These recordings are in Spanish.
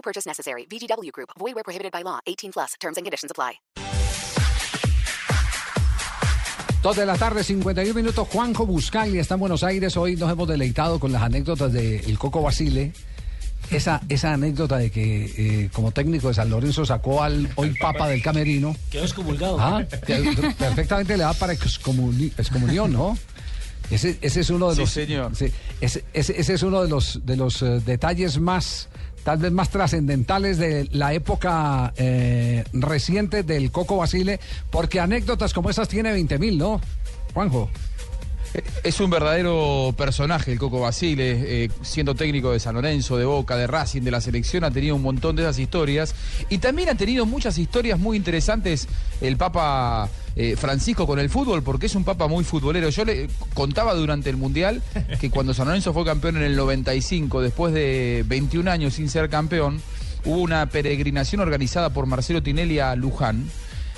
No purchase necessary. VGW Group. Void where prohibited by law. 18 plus. Terms and conditions apply. Dos de la tarde, 51 minutos. Juanjo Buscagli está en Buenos Aires. Hoy nos hemos deleitado con las anécdotas de El Coco Basile. Esa, esa anécdota de que eh, como técnico de San Lorenzo sacó al hoy papa del camerino. Quedó excomulgado. Ah, perfectamente le da para excomuni- excomunión, ¿no? Ese, ese es uno de Sí, los señor. sí, ese, ese- ese es uno de los de los eh, detalles más tal vez más trascendentales de la época eh, reciente del Coco Basile, porque anécdotas como esas tiene 20.000, ¿no? Juanjo. Es un verdadero personaje el Coco Basile, eh, siendo técnico de San Lorenzo, de Boca, de Racing, de la selección, ha tenido un montón de esas historias. Y también ha tenido muchas historias muy interesantes el Papa eh, Francisco con el fútbol, porque es un Papa muy futbolero. Yo le contaba durante el Mundial que cuando San Lorenzo fue campeón en el 95, después de 21 años sin ser campeón, hubo una peregrinación organizada por Marcelo Tinelli a Luján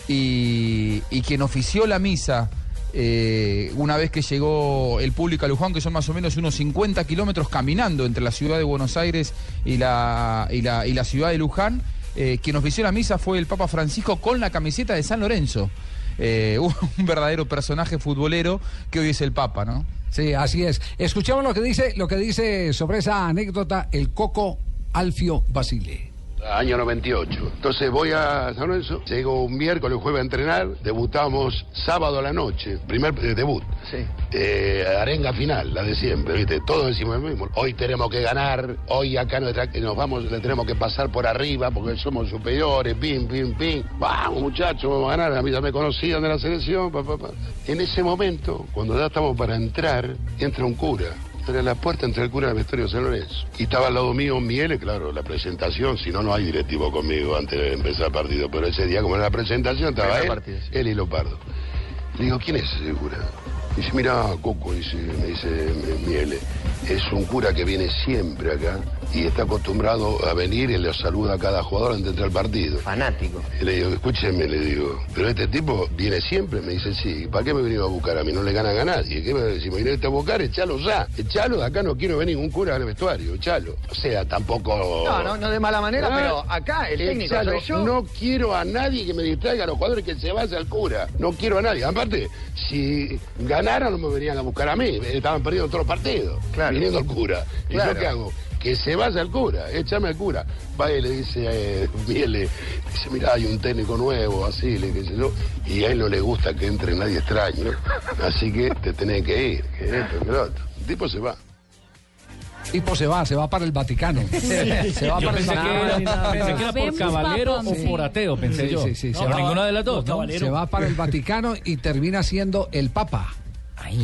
y, quien ofició la misa eh, una vez que llegó el público a Luján, que son más o menos unos 50 kilómetros caminando entre la ciudad de Buenos Aires y la, y la, y la ciudad de Luján, eh, quien ofició la misa fue el Papa Francisco con la camiseta de San Lorenzo. Eh, un verdadero personaje futbolero que hoy es el Papa, ¿no? Sí, así es. Escuchemos lo que dice lo que dice sobre esa anécdota el Coco Alfio Basile. Año 98. Entonces voy a San Lorenzo, llego un miércoles, jueves a entrenar, debutamos sábado a la noche, primer eh, debut. Sí. Eh, arenga final, la de siempre, ¿viste? Todos decimos lo mismo. Hoy tenemos que ganar, hoy acá nuestra- nos vamos, le tenemos que pasar por arriba porque somos superiores, pim, pim, pim. Vamos muchachos, vamos a ganar, a mí ya me conocían de la selección, pa, pa, pa. En ese momento, cuando ya estamos para entrar, entra un cura. Era la puerta entre el cura y el vestuario de San Lorenzo. Y estaba al lado mío Miele, claro, la presentación, si no, no hay directivo conmigo antes de empezar el partido. Pero ese día, como era la presentación, estaba él, partido, sí. él y Lopardo. Le digo, ¿quién es ese cura? Dice, mira, Coco, dice, me dice Miele, es un cura que viene siempre acá y está acostumbrado a venir y le saluda a cada jugador antes de entrar al partido. Fanático. Y le digo, escúcheme, le digo, pero este tipo viene siempre, me dice, sí, ¿para qué me venía a buscar a mí? No le ganan a nadie. ¿Qué me, si me viniste a buscar, echalo ya. Echalo, de acá no quiero ver ningún cura en el vestuario, echalo. O sea, tampoco... No, no, no de mala manera, Ah, pero acá el técnico echalo. soy yo. No quiero a nadie que me distraiga a los jugadores que se vaya al cura. No quiero a nadie. Aparte, si ganaran no me venían a buscar a mí. Estaban perdiendo todos los partidos. Claro. Viniendo al cura. ¿Y Claro. yo qué hago? Que se vaya al cura, échame al cura. Va y le dice, eh, Miele, dice, mira, hay un técnico nuevo, así, le sé yo, y a él no le gusta que entre nadie extraño, así que te tenés que ir, que esto, que lo otro. El tipo se va. Tipo se va, se va para el Vaticano. Se va Yo para el pensé que, Vaticano. era, pensé que era por caballero o sí. por ateo, pensé Sí, yo. sí, sí, No, se por va- ninguna de las dos, ¿no? Se va para el Vaticano y termina siendo el Papa.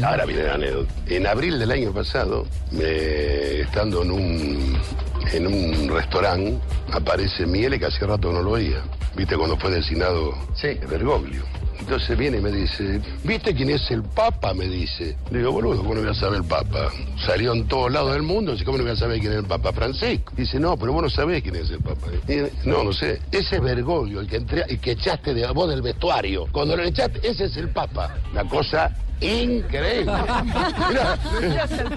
Ahora viene la anécdota. En abril del año pasado, me- estando en un, en un restaurante, aparece Miele que hacía rato no lo veía. ¿Viste cuando fue designado Sí. Bergoglio? Entonces viene y me dice, ¿viste quién es el Papa? Me dice. Le digo, boludo, ¿cómo no voy a saber el Papa? Salió en todos lados del mundo, así ¿cómo no voy a saber quién es el Papa? Francisco. Dice, no, pero vos no sabés quién es el Papa. Y, no, no sé. Ese es Bergoglio, el que, entré- el que echaste de vos del vestuario. Cuando lo echaste, ese es el Papa. La cosa increíble. Mirá,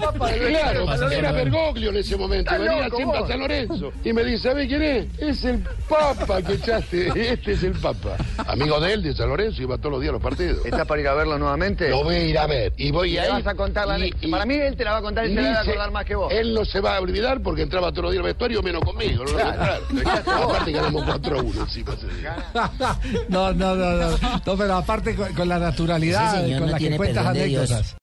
Papa Claro, era. Bergoglio en ese momento, venía loco, siempre vos. a San Lorenzo. Y me dice, ¿sabe quién es? Es el Papa que echaste, este es el Papa. Amigo de él, de San Lorenzo, iba todos los días a los partidos. ¿Estás para ir a verlo nuevamente? Lo voy a ir a ver. Y voy Y a ir. vas a contar la anécdota. Para mí él te la va a contar y se va a acordar más que vos. Él no se va a olvidar porque entraba todos los días al vestuario, menos conmigo. No Claro. Aparte ganamos 4 a 1 encima. No, no, no, no. No, pero aparte con, con la naturalidad, Ese señor con no la que cuentas anécdotas.